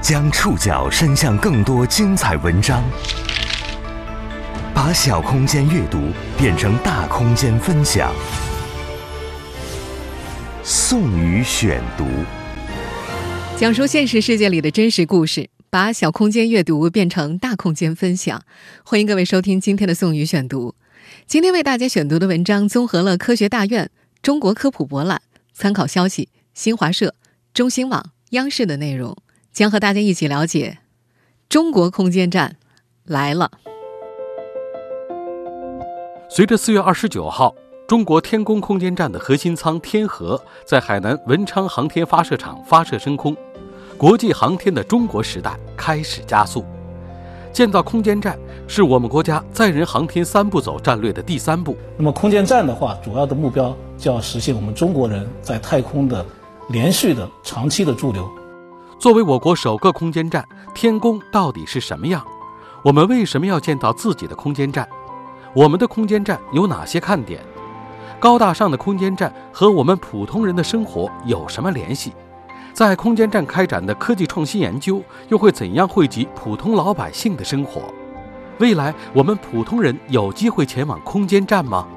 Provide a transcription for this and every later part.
将触角伸向更多精彩文章，把小空间阅读变成大空间分享。宋宇选读，讲述现实世界里的真实故事，把小空间阅读变成大空间分享。欢迎各位收听今天的宋宇选读。今天为大家选读的文章综合了科学大院、中国科普博览、参考消息、新华社、中新网、央视的内容，将和大家一起了解中国空间站来了。随着四月二十九号。中国天宫空间站的核心舱天河在海南文昌航天发射场发射升空，国际航天的中国时代开始加速。建造空间站是我们国家载人航天三步走战略的第三步。那么，空间站的话，主要的目标就要实现我们中国人在太空的连续的、长期的驻留。作为我国首个空间站，天宫到底是什么样？我们为什么要建造自己的空间站？我们的空间站有哪些看点？高大上的空间站和我们普通人的生活有什么联系？在空间站开展的科技创新研究又会怎样惠及普通老百姓的生活？未来我们普通人有机会前往空间站吗？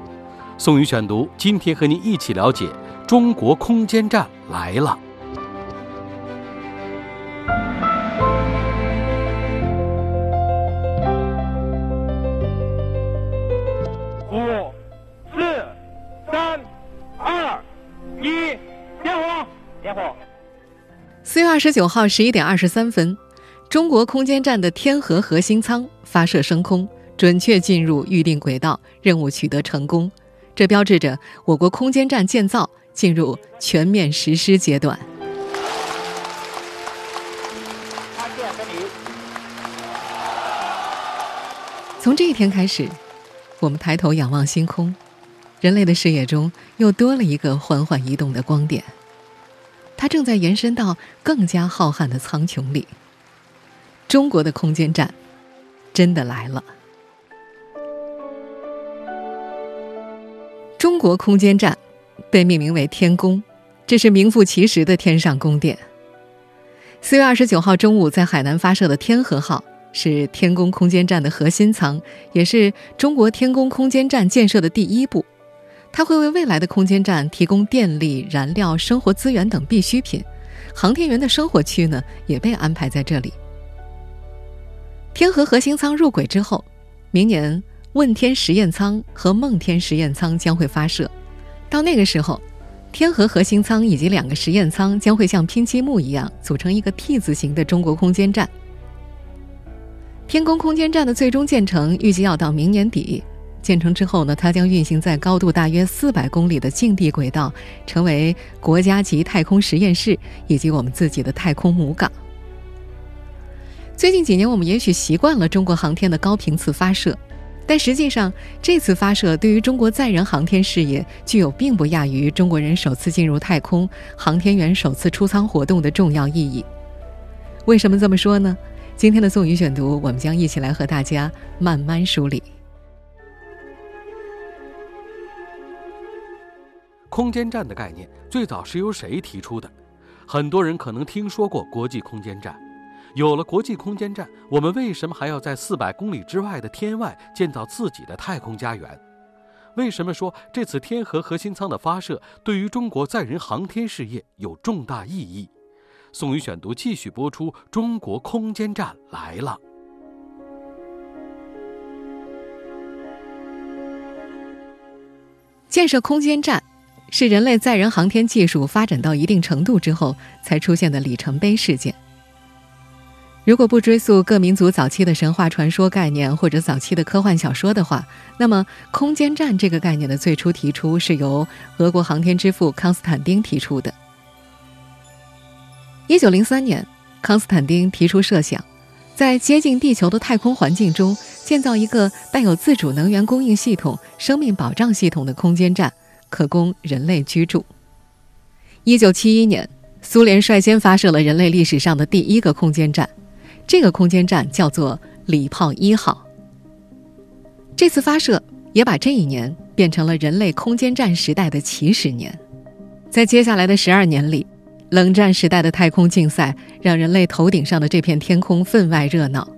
宋宇选读，今天和您一起了解中国空间站来了。四月二十九号十一点二十三分，中国空间站的天河核心舱发射升空，准确进入预定轨道，任务取得成功。这标志着我国空间站建造进入全面实施阶段。从这一天开始，我们抬头仰望星空，人类的视野中又多了一个缓缓移动的光点。它正在延伸到更加浩瀚的苍穹里。中国的空间站真的来了。中国空间站被命名为天宫，这是名副其实的天上宫殿。四月二十九号中午在海南发射的天河号是天宫空间站的核心舱，也是中国天宫空间站建设的第一步。它会为未来的空间站提供电力、燃料、生活资源等必需品，航天员的生活区呢也被安排在这里。天河核心舱入轨之后，明年问天实验舱和梦天实验舱将会发射。到那个时候，天河核心舱以及两个实验舱将会像拼积木一样组成一个 T 字形的中国空间站。天宫空间站的最终建成预计要到明年底。建成之后呢，它将运行在高度大约四百公里的近地轨道，成为国家级太空实验室以及我们自己的太空母港。最近几年，我们也许习惯了中国航天的高频次发射，但实际上，这次发射对于中国载人航天事业具有并不亚于中国人首次进入太空、航天员首次出舱活动的重要意义。为什么这么说呢？今天的宋宇选读，我们将一起来和大家慢慢梳理。空间站的概念最早是由谁提出的？很多人可能听说过国际空间站。有了国际空间站，我们为什么还要在四百公里之外的天外建造自己的太空家园？为什么说这次天河核心舱的发射对于中国载人航天事业有重大意义？宋宇选读继续播出：中国空间站来了。建设空间站。是人类载人航天技术发展到一定程度之后才出现的里程碑事件。如果不追溯各民族早期的神话传说概念或者早期的科幻小说的话，那么空间站这个概念的最初提出是由俄国航天之父康斯坦丁提出的。一九零三年，康斯坦丁提出设想，在接近地球的太空环境中建造一个带有自主能源供应系统、生命保障系统的空间站。可供人类居住。一九七一年，苏联率先发射了人类历史上的第一个空间站，这个空间站叫做礼炮一号。这次发射也把这一年变成了人类空间站时代的起始年。在接下来的十二年里，冷战时代的太空竞赛让人类头顶上的这片天空分外热闹，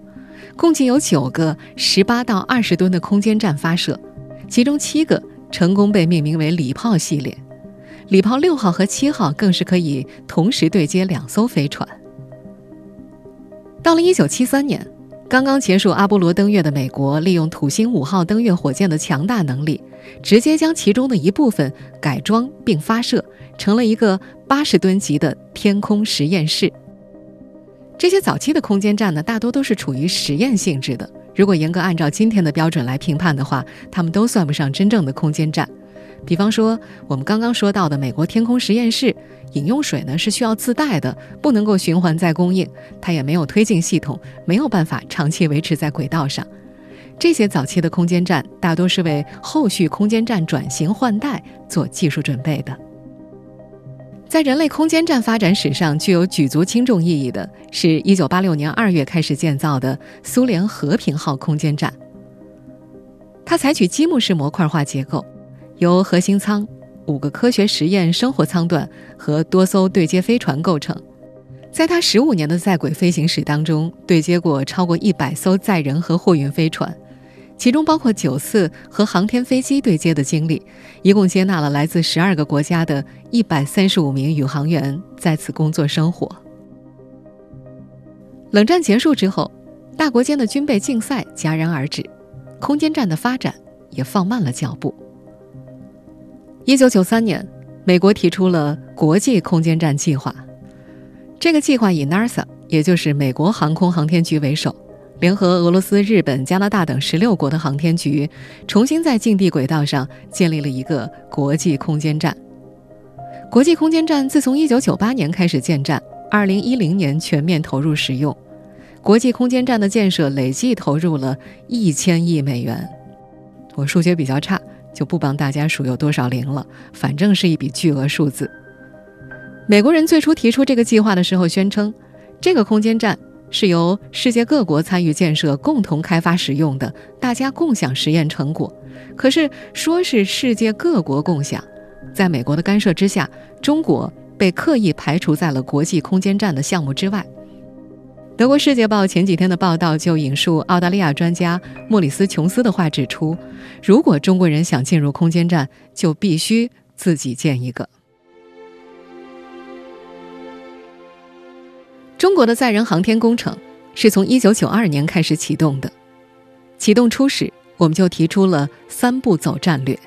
共计有九个十八到二十吨的空间站发射，其中七个成功被命名为“礼炮”系列。礼炮六号和七号更是可以同时对接两艘飞船。到了一九七三年，刚刚结束阿波罗登月的美国，利用土星五号登月火箭的强大能力，直接将其中的一部分改装并发射，成了一个八十吨级的天空实验室。这些早期的空间站呢，大多都是处于实验性质的。如果严格按照今天的标准来评判的话，他们都算不上真正的空间站。比方说，我们刚刚说到的美国天空实验室，饮用水呢是需要自带的，不能够循环再供应，它也没有推进系统，没有办法长期维持在轨道上。这些早期的空间站大多是为后续空间站转型换代做技术准备的。在人类空间站发展史上具有举足轻重意义的是1986年2月开始建造的苏联和平号空间站，它采取积木式模块化结构。由核心舱、五个科学实验生活舱段和多艘对接飞船构成。在它十五年的在轨飞行史当中，对接过超过一百艘载人和货运飞船，其中包括九次和航天飞机对接的经历，一共接纳了来自十二个国家的一百三十五名宇航员在此工作生活。冷战结束之后，大国间的军备竞赛戛然而止，空间站的发展也放慢了脚步。一九九三年，美国提出了国际空间站计划。这个计划以 NASA，也就是美国航空航天局为首，联合俄罗斯、日本、加拿大等十六国的航天局，重新在近地轨道上建立了一个国际空间站。国际空间站自从一九九八年开始建站，二零一零年全面投入使用。国际空间站的建设累计投入了一千亿美元。我数学比较差。就不帮大家数有多少零了，反正是一笔巨额数字。美国人最初提出这个计划的时候，宣称这个空间站是由世界各国参与建设、共同开发使用的，大家共享实验成果。可是说是世界各国共享，在美国的干涉之下，中国被刻意排除在了国际空间站的项目之外。德国《世界报》前几天的报道就引述澳大利亚专家莫里斯·琼斯的话，指出，如果中国人想进入空间站，就必须自己建一个。中国的载人航天工程是从1992年开始启动的，启动初始，我们就提出了三步走战略。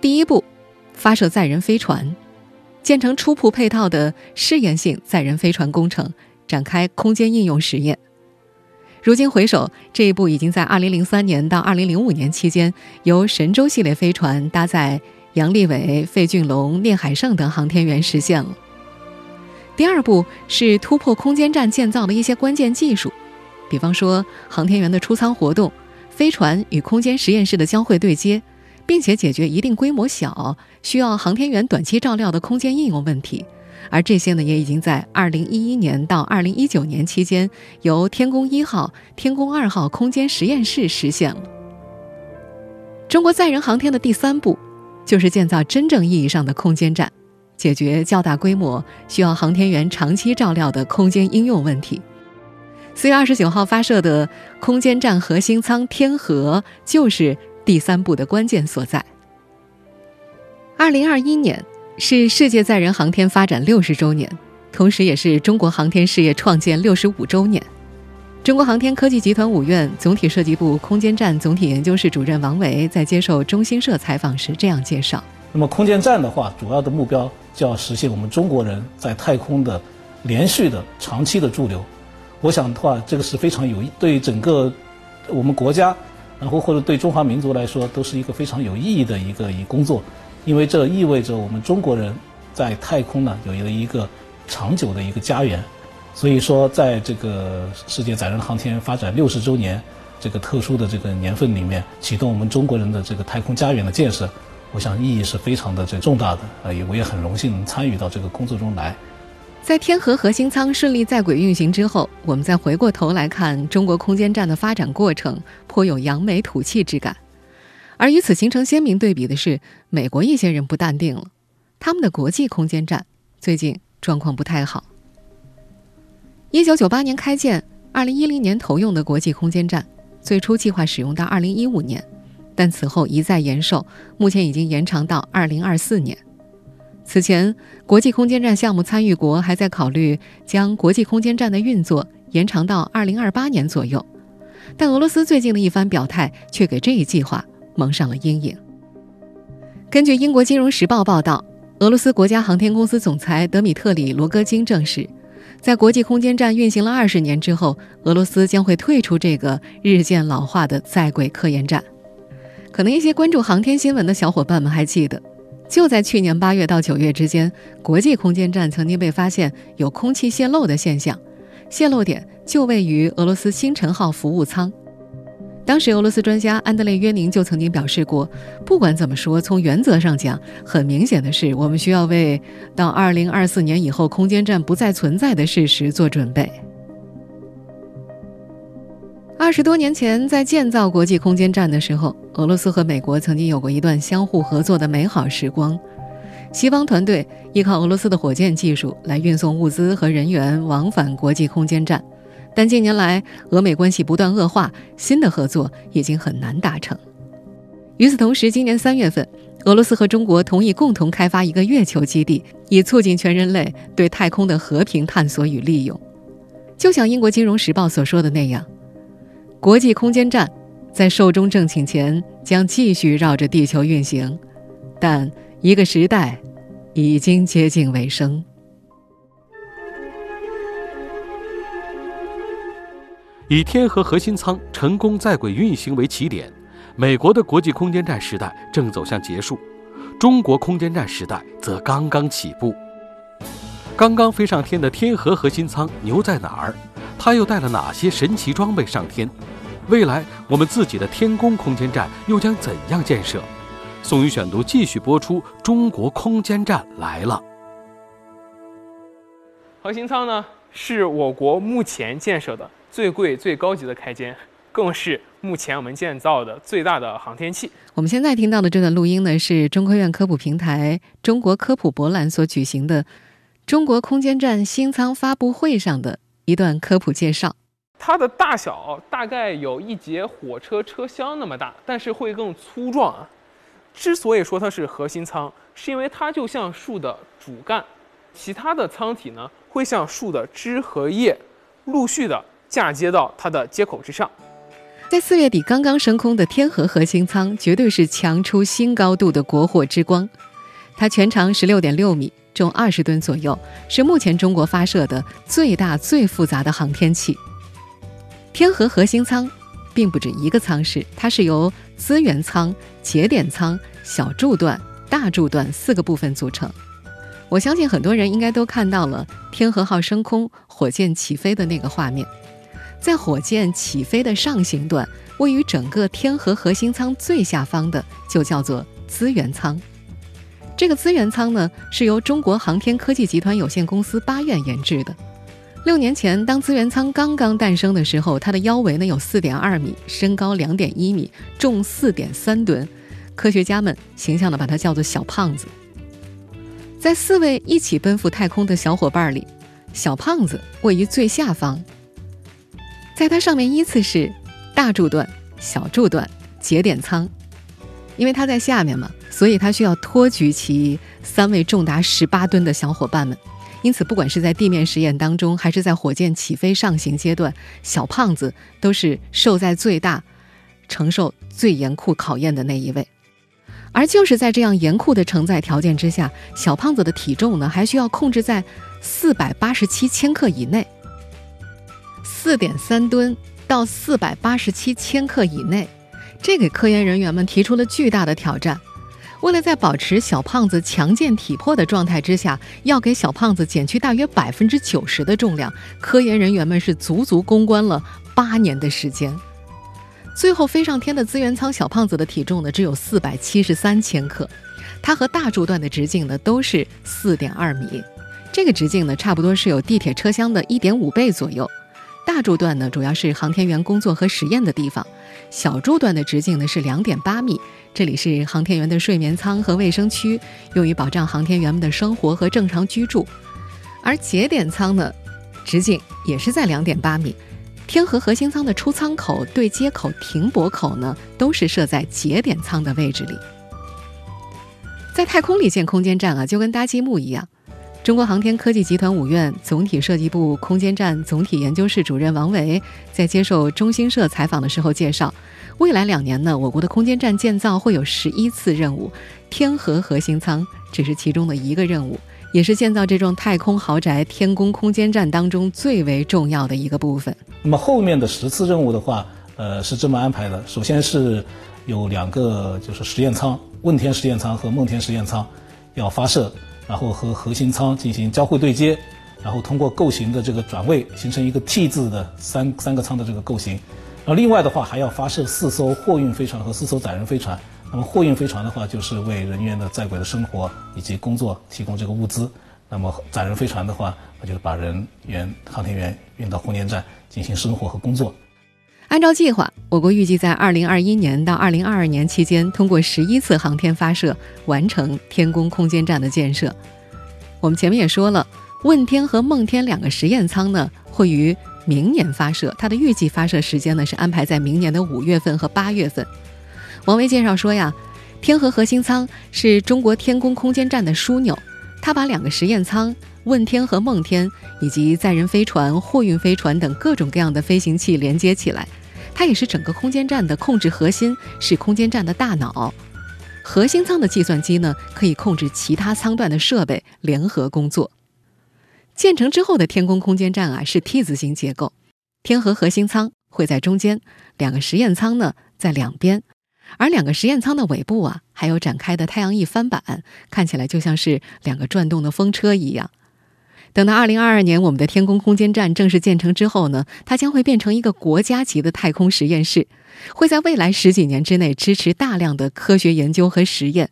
第一步，发射载人飞船，建成初步配套的试验性载人飞船工程。展开空间应用实验。如今回首，这一步已经在2003年到2005年期间，由神舟系列飞船搭载杨利伟、费俊龙、聂海胜等航天员实现了。第二步是突破空间站建造的一些关键技术，比方说航天员的出舱活动、飞船与空间实验室的交会对接，并且解决一定规模小、需要航天员短期照料的空间应用问题。而这些呢，也已经在二零一一年到二零一九年期间，由天宫一号、天宫二号空间实验室实现了。中国载人航天的第三步，就是建造真正意义上的空间站，解决较大规模、需要航天员长期照料的空间应用问题。四月二十九号发射的空间站核心舱天河，就是第三步的关键所在。二零二一年。是世界载人航天发展六十周年，同时也是中国航天事业创建六十五周年。中国航天科技集团五院总体设计部空间站总体研究室主任王维在接受中新社采访时这样介绍：那么空间站的话，主要的目标就要实现我们中国人在太空的连续的、长期的驻留。我想的话，这个是非常有对整个我们国家，然后或者对中华民族来说，都是一个非常有意义的一个一工作。因为这意味着我们中国人在太空呢有了一个长久的一个家园，所以说在这个世界载人航天发展六十周年这个特殊的这个年份里面，启动我们中国人的这个太空家园的建设，我想意义是非常的这重大的。呃，也我也很荣幸参与到这个工作中来。在天河核心舱顺利在轨运行之后，我们再回过头来看中国空间站的发展过程，颇有扬眉吐气之感。而与此形成鲜明对比的是，美国一些人不淡定了，他们的国际空间站最近状况不太好。一九九八年开建，二零一零年投用的国际空间站，最初计划使用到二零一五年，但此后一再延寿，目前已经延长到二零二四年。此前，国际空间站项目参与国还在考虑将国际空间站的运作延长到二零二八年左右，但俄罗斯最近的一番表态却给这一计划蒙上了阴影。根据英国《金融时报》报道，俄罗斯国家航天公司总裁德米特里·罗戈金证实，在国际空间站运行了二十年之后，俄罗斯将会退出这个日渐老化的在轨科研站。可能一些关注航天新闻的小伙伴们还记得。就在去年八月到九月之间，国际空间站曾经被发现有空气泄漏的现象，泄漏点就位于俄罗斯星辰号服务舱。当时，俄罗斯专家安德烈·约宁就曾经表示过，不管怎么说，从原则上讲，很明显的是，我们需要为到二零二四年以后空间站不再存在的事实做准备。二十多年前，在建造国际空间站的时候，俄罗斯和美国曾经有过一段相互合作的美好时光。西方团队依靠俄罗斯的火箭技术来运送物资和人员往返国际空间站，但近年来俄美关系不断恶化，新的合作已经很难达成。与此同时，今年三月份，俄罗斯和中国同意共同开发一个月球基地，以促进全人类对太空的和平探索与利用。就像英国《金融时报》所说的那样。国际空间站在寿终正寝前将继续绕着地球运行，但一个时代已经接近尾声。以天河核心舱成功在轨运行为起点，美国的国际空间站时代正走向结束，中国空间站时代则刚刚起步。刚刚飞上天的天河核心舱牛在哪儿？它又带了哪些神奇装备上天？未来我们自己的天宫空间站又将怎样建设？宋宇选读继续播出。中国空间站来了。核心舱呢，是我国目前建设的最贵、最高级的开间，更是目前我们建造的最大的航天器。我们现在听到的这段录音呢，是中科院科普平台中国科普博览所举行的中国空间站新舱发布会上的。一段科普介绍，它的大小大概有一节火车车厢那么大，但是会更粗壮啊。之所以说它是核心舱，是因为它就像树的主干，其他的舱体呢会像树的枝和叶，陆续的嫁接到它的接口之上。在四月底刚刚升空的天河核心舱，绝对是强出新高度的国货之光。它全长十六点六米。重二十吨左右，是目前中国发射的最大、最复杂的航天器。天河核心舱并不止一个舱室，它是由资源舱、节点舱、小柱段、大柱段四个部分组成。我相信很多人应该都看到了天河号升空、火箭起飞的那个画面。在火箭起飞的上行段，位于整个天河核心舱最下方的，就叫做资源舱。这个资源舱呢，是由中国航天科技集团有限公司八院研制的。六年前，当资源舱刚刚诞生的时候，它的腰围呢有四点二米，身高两点一米，重四点三吨。科学家们形象地把它叫做“小胖子”。在四位一起奔赴太空的小伙伴里，小胖子位于最下方。在它上面依次是大柱段、小柱段、节点舱。因为它在下面嘛，所以它需要托举起三位重达十八吨的小伙伴们。因此，不管是在地面实验当中，还是在火箭起飞上行阶段，小胖子都是受在最大、承受最严酷考验的那一位。而就是在这样严酷的承载条件之下，小胖子的体重呢，还需要控制在四百八十七千克以内，四点三吨到四百八十七千克以内。这给科研人员们提出了巨大的挑战。为了在保持小胖子强健体魄的状态之下，要给小胖子减去大约百分之九十的重量，科研人员们是足足攻关了八年的时间。最后飞上天的资源舱小胖子的体重呢，只有四百七十三千克，它和大柱段的直径呢都是四点二米，这个直径呢差不多是有地铁车厢的一点五倍左右。大柱段呢，主要是航天员工作和实验的地方；小柱段的直径呢是两点八米，这里是航天员的睡眠舱和卫生区，用于保障航天员们的生活和正常居住。而节点舱呢，直径也是在两点八米。天河核心舱的出舱口、对接口、停泊口呢，都是设在节点舱的位置里。在太空里建空间站啊，就跟搭积木一样。中国航天科技集团五院总体设计部空间站总体研究室主任王维在接受中新社采访的时候介绍，未来两年呢，我国的空间站建造会有十一次任务，天河核心舱只是其中的一个任务，也是建造这幢太空豪宅天宫空间站当中最为重要的一个部分。那么后面的十次任务的话，呃，是这么安排的：首先是有两个就是实验舱，问天实验舱和梦天实验舱要发射。然后和核心舱进行交会对接，然后通过构型的这个转位，形成一个 T 字的三三个舱的这个构型。然后另外的话还要发射四艘货运飞船和四艘载人飞船。那么货运飞船的话，就是为人员的在轨的生活以及工作提供这个物资。那么载人飞船的话，那就是把人员航天员运到空间站进行生活和工作。按照计划，我国预计在二零二一年到二零二二年期间，通过十一次航天发射，完成天宫空间站的建设。我们前面也说了，问天和梦天两个实验舱呢，会于明年发射，它的预计发射时间呢是安排在明年的五月份和八月份。王维介绍说呀，天河核心舱是中国天宫空间站的枢纽，它把两个实验舱。问天和梦天以及载人飞船、货运飞船等各种各样的飞行器连接起来，它也是整个空间站的控制核心，是空间站的大脑。核心舱的计算机呢，可以控制其他舱段的设备联合工作。建成之后的天宫空间站啊，是 T 字形结构，天河核心舱会在中间，两个实验舱呢在两边。而两个实验舱的尾部啊，还有展开的太阳翼帆板，看起来就像是两个转动的风车一样。等到二零二二年，我们的天宫空间站正式建成之后呢，它将会变成一个国家级的太空实验室，会在未来十几年之内支持大量的科学研究和实验。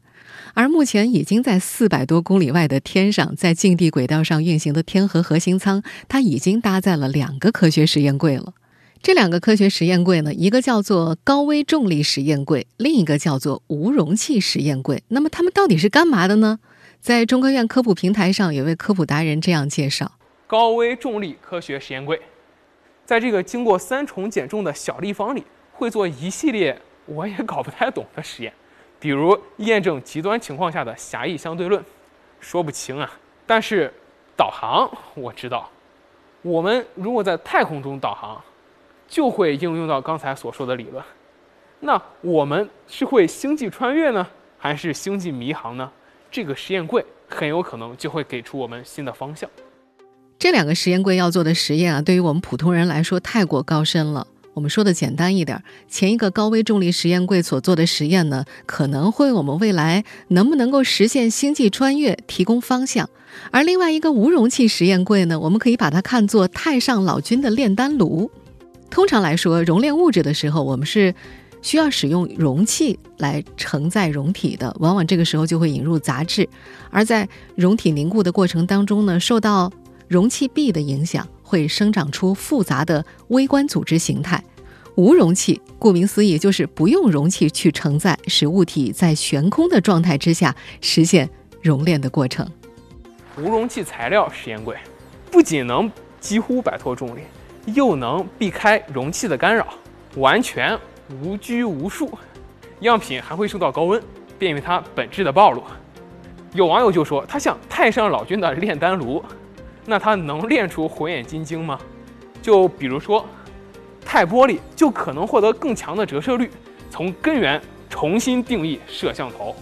而目前已经在四百多公里外的天上，在近地轨道上运行的天河核心舱，它已经搭载了两个科学实验柜了。这两个科学实验柜呢，一个叫做高微重力实验柜，另一个叫做无容器实验柜。那么它们到底是干嘛的呢？在中科院科普平台上，有位科普达人这样介绍：高微重力科学实验柜，在这个经过三重减重的小立方里，会做一系列我也搞不太懂的实验，比如验证极端情况下的狭义相对论，说不清啊。但是导航我知道，我们如果在太空中导航，就会应用到刚才所说的理论。那我们是会星际穿越呢，还是星际迷航呢？这个实验柜很有可能就会给出我们新的方向。这两个实验柜要做的实验啊，对于我们普通人来说太过高深了。我们说的简单一点，前一个高微重力实验柜所做的实验呢，可能会为我们未来能不能够实现星际穿越提供方向；而另外一个无容器实验柜呢，我们可以把它看作太上老君的炼丹炉。通常来说，熔炼物质的时候，我们是。需要使用容器来承载容体的，往往这个时候就会引入杂质，而在容体凝固的过程当中呢，受到容器壁的影响，会生长出复杂的微观组织形态。无容器，顾名思义，就是不用容器去承载，使物体在悬空的状态之下实现熔炼的过程。无容器材料实验柜，不仅能几乎摆脱重力，又能避开容器的干扰，完全。无拘无束，样品还会受到高温，便于它本质的暴露。有网友就说，它像太上老君的炼丹炉，那它能炼出火眼金睛吗？就比如说，钛玻璃就可能获得更强的折射率，从根源重新定义摄像头，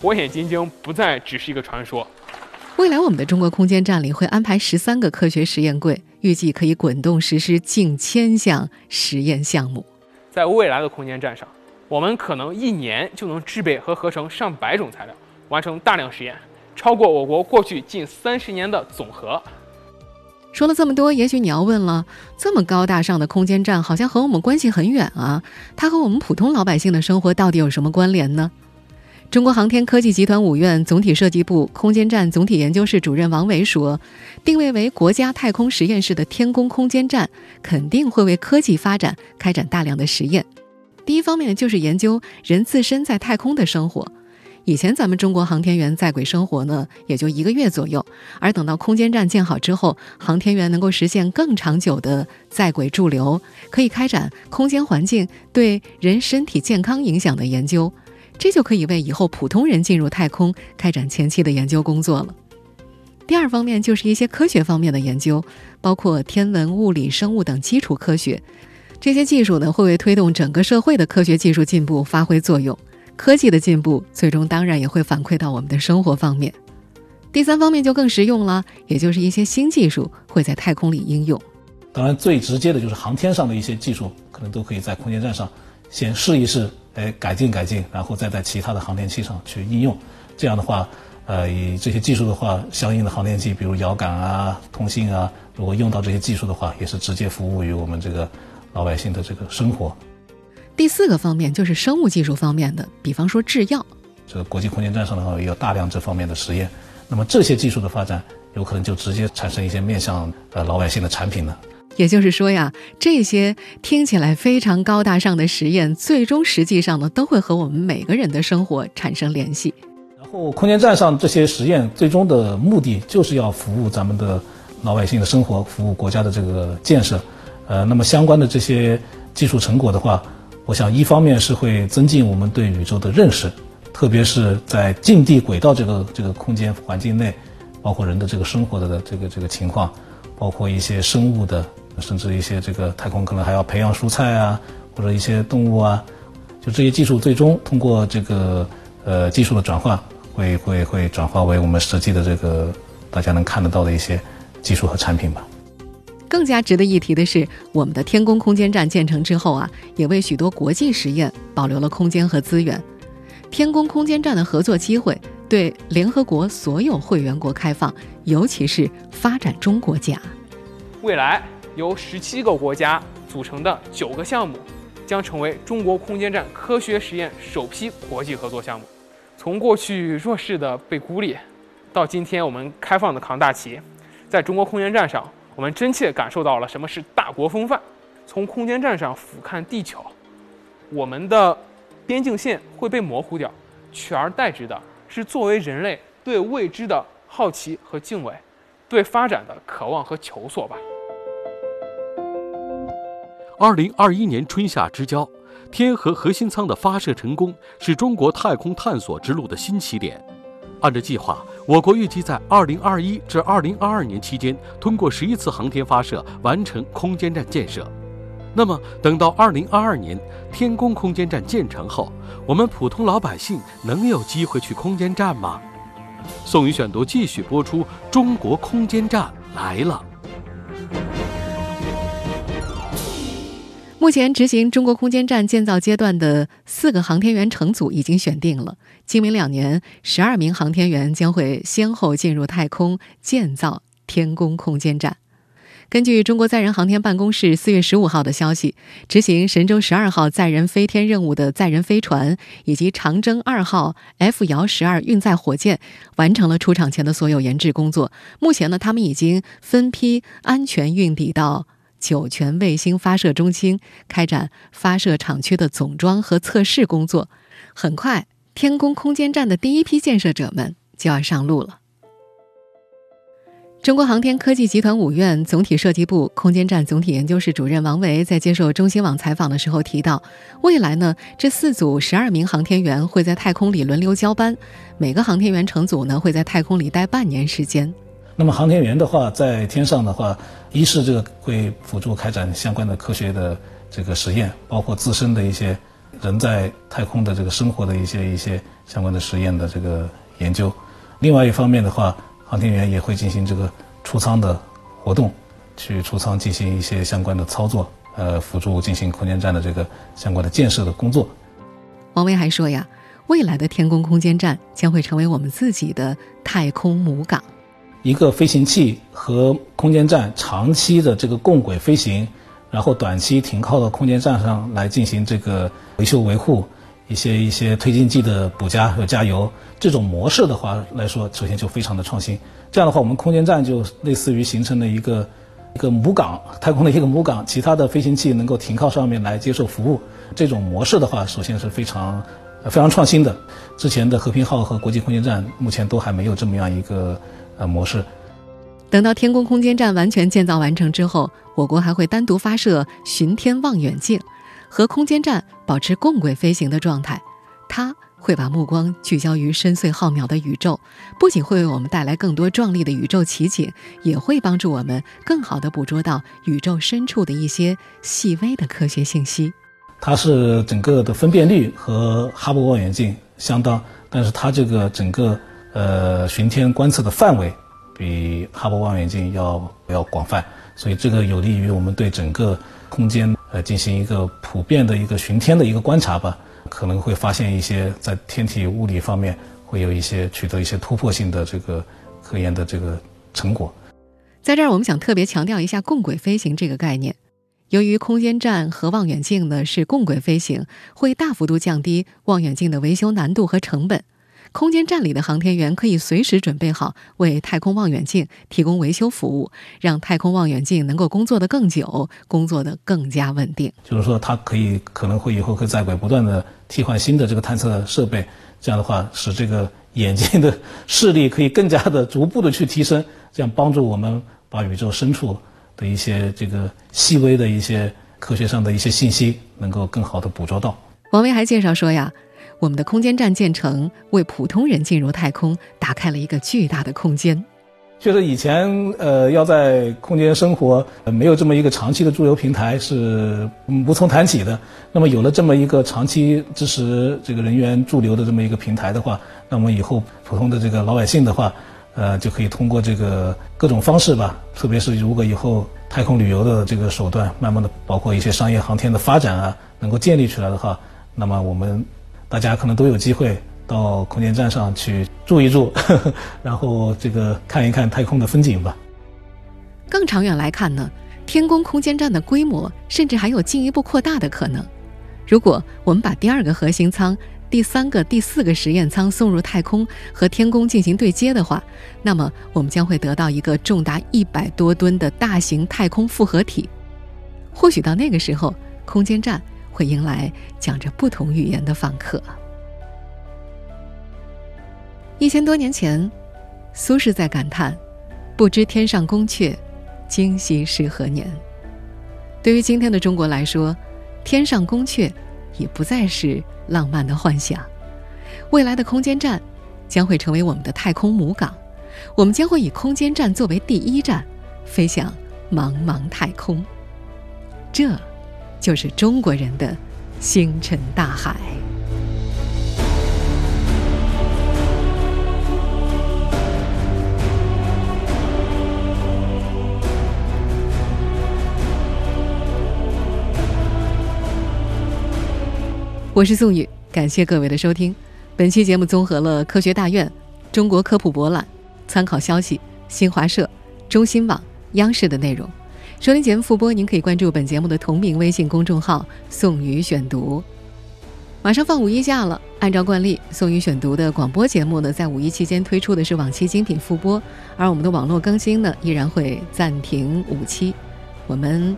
火眼金睛不再只是一个传说。未来我们的中国空间站里会安排十三个科学实验柜，预计可以滚动实施近千项实验项目。在未来的空间站上，我们可能一年就能制备和合成上百种材料，完成大量实验，超过我国过去近三十年的总和。说了这么多，也许你要问了：这么高大上的空间站，好像和我们关系很远啊？它和我们普通老百姓的生活到底有什么关联呢？中国航天科技集团五院总体设计部空间站总体研究室主任王维说：“定位为国家太空实验室的天宫空间站，肯定会为科技发展开展大量的实验。第一方面就是研究人自身在太空的生活，以前咱们中国航天员在轨生活呢，也就一个月左右，而等到空间站建好之后，航天员能够实现更长久的在轨驻留，可以开展空间环境对人身体健康影响的研究，这就可以为以后普通人进入太空开展前期的研究工作了。第二方面就是一些科学方面的研究，包括天文、物理、生物等基础科学，这些技术呢会为推动整个社会的科学技术进步发挥作用。科技的进步，最终当然也会反馈到我们的生活方面。第三方面就更实用了，也就是一些新技术会在太空里应用。当然，最直接的就是航天上的一些技术，可能都可以在空间站上先试一试，哎，改进改进，然后再在其他的航天器上去应用。这样的话，呃，以这些技术的话，相应的航天器，比如遥感啊、通信啊，如果用到这些技术的话，也是直接服务于我们这个老百姓的这个生活。第四个方面就是生物技术方面的，比方说制药。这个国际空间站上的话，也有大量这方面的实验。那么这些技术的发展，有可能就直接产生一些面向呃老百姓的产品呢。也就是说呀，这些听起来非常高大上的实验，最终实际上呢，都会和我们每个人的生活产生联系。然后空间站上这些实验，最终的目的就是要服务咱们的老百姓的生活，服务国家的这个建设。呃，那么相关的这些技术成果的话，我想，一方面是会增进我们对宇宙的认识，特别是在近地轨道这个这个空间环境内，包括人的这个生活的这个这个情况，包括一些生物的，甚至一些这个太空可能还要培养蔬菜啊，或者一些动物啊，就这些技术最终通过这个呃技术的转化，会会会转化为我们实际的这个大家能看得到的一些技术和产品吧。更加值得一提的是，我们的天宫空间站建成之后啊，也为许多国际实验保留了空间和资源。天宫空间站的合作机会对联合国所有会员国开放，尤其是发展中国家。未来由十七个国家组成的九个项目，将成为中国空间站科学实验首批国际合作项目。从过去弱势的被孤立，到今天我们开放的扛大旗，在中国空间站上。我们真切感受到了什么是大国风范。从空间站上俯瞰地球，我们的边境线会被模糊掉，取而代之的是作为人类对未知的好奇和敬畏，对发展的渴望和求索吧。二零二一年春夏之交，天河核心舱的发射成功，是中国太空探索之路的新起点。按照计划，我国预计在2021至2022年期间，通过十一次航天发射完成空间站建设。那么，等到2022年天宫空间站建成后，我们普通老百姓能有机会去空间站吗？宋宇选读继续播出：中国空间站来了。目前执行中国空间站建造阶段的四个航天员乘组已经选定了。今明两年，十二名航天员将会先后进入太空建造天宫空间站。根据中国载人航天办公室四月十五号的消息，执行神舟十二号载人飞天任务的载人飞船以及长征二号 F 遥十二运载火箭完成了出厂前的所有研制工作。目前呢，他们已经分批安全运抵到。酒泉卫星发射中心开展发射厂区的总装和测试工作，很快，天宫空间站的第一批建设者们就要上路了。中国航天科技集团五院总体设计部空间站总体研究室主任王维在接受中新网采访的时候提到，未来呢，这四组十二名航天员会在太空里轮流交班，每个航天员乘组呢会在太空里待半年时间。那么航天员的话，在天上的话，一是这个会辅助开展相关的科学的这个实验，包括自身的一些人在太空的这个生活的一些一些相关的实验的这个研究。另外一方面的话，航天员也会进行这个出舱的活动，去出舱进行一些相关的操作，呃，辅助进行空间站的这个相关的建设的工作。王威还说呀，未来的天宫空间站将会成为我们自己的太空母港。一个飞行器和空间站长期的这个共轨飞行，然后短期停靠到空间站上来进行这个维修维护，一些一些推进剂的补加和加油，这种模式的话来说，首先就非常的创新。这样的话，我们空间站就类似于形成了一个一个母港，太空的一个母港，其他的飞行器能够停靠上面来接受服务。这种模式的话，首先是非常非常创新的。之前的和平号和国际空间站目前都还没有这么样一个呃模式。等到天宫空间站完全建造完成之后，我国还会单独发射巡天望远镜，和空间站保持共轨飞行的状态。它会把目光聚焦于深邃浩渺的宇宙，不仅会为我们带来更多壮丽的宇宙奇景，也会帮助我们更好地捕捉到宇宙深处的一些细微的科学信息。它是整个的分辨率和哈勃望远镜相当，但是它这个整个呃巡天观测的范围。比哈勃望远镜要要广泛，所以这个有利于我们对整个空间呃进行一个普遍的一个巡天的一个观察吧，可能会发现一些在天体物理方面会有一些取得一些突破性的这个科研的这个成果。在这儿，我们想特别强调一下共轨飞行这个概念。由于空间站和望远镜呢是共轨飞行，会大幅度降低望远镜的维修难度和成本。空间站里的航天员可以随时准备好为太空望远镜提供维修服务，让太空望远镜能够工作的更久，工作的更加稳定。就是说，它可以可能会以后会在轨不断的替换新的这个探测设备，这样的话使这个眼睛的视力可以更加的逐步的去提升，这样帮助我们把宇宙深处的一些这个细微的一些科学上的一些信息能够更好的捕捉到。王威还介绍说呀。我们的空间站建成，为普通人进入太空打开了一个巨大的空间。确实，以前呃要在空间生活，呃没有这么一个长期的驻留平台是无从谈起的。那么有了这么一个长期支持这个人员驻留的这么一个平台的话，那么以后普通的这个老百姓的话，呃就可以通过这个各种方式吧，特别是如果以后太空旅游的这个手段慢慢的包括一些商业航天的发展啊，能够建立起来的话，那么我们。大家可能都有机会到空间站上去住一住，然后这个看一看太空的风景吧。更长远来看呢，天宫空间站的规模甚至还有进一步扩大的可能。如果我们把第二个核心舱、第三个、第四个实验舱送入太空和天宫进行对接的话，那么我们将会得到一个重达一百多吨的大型太空复合体。或许到那个时候，空间站。会迎来讲着不同语言的访客。一千多年前，苏轼在感叹：“不知天上宫阙，今夕是何年。”对于今天的中国来说，天上宫阙已不再是浪漫的幻想。未来的空间站将会成为我们的太空母港，我们将会以空间站作为第一站，飞向茫茫太空。这。就是中国人的星辰大海。我是宋宇，感谢各位的收听。本期节目综合了科学大院、中国科普博览、参考消息、新华社、中新网、央视的内容。收听节目复播，您可以关注本节目的同名微信公众号“宋宇选读”。马上放五一假了，按照惯例，宋宇选读的广播节目呢，在五一期间推出的是往期精品复播，而我们的网络更新呢，依然会暂停五期。我们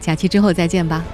假期之后再见吧。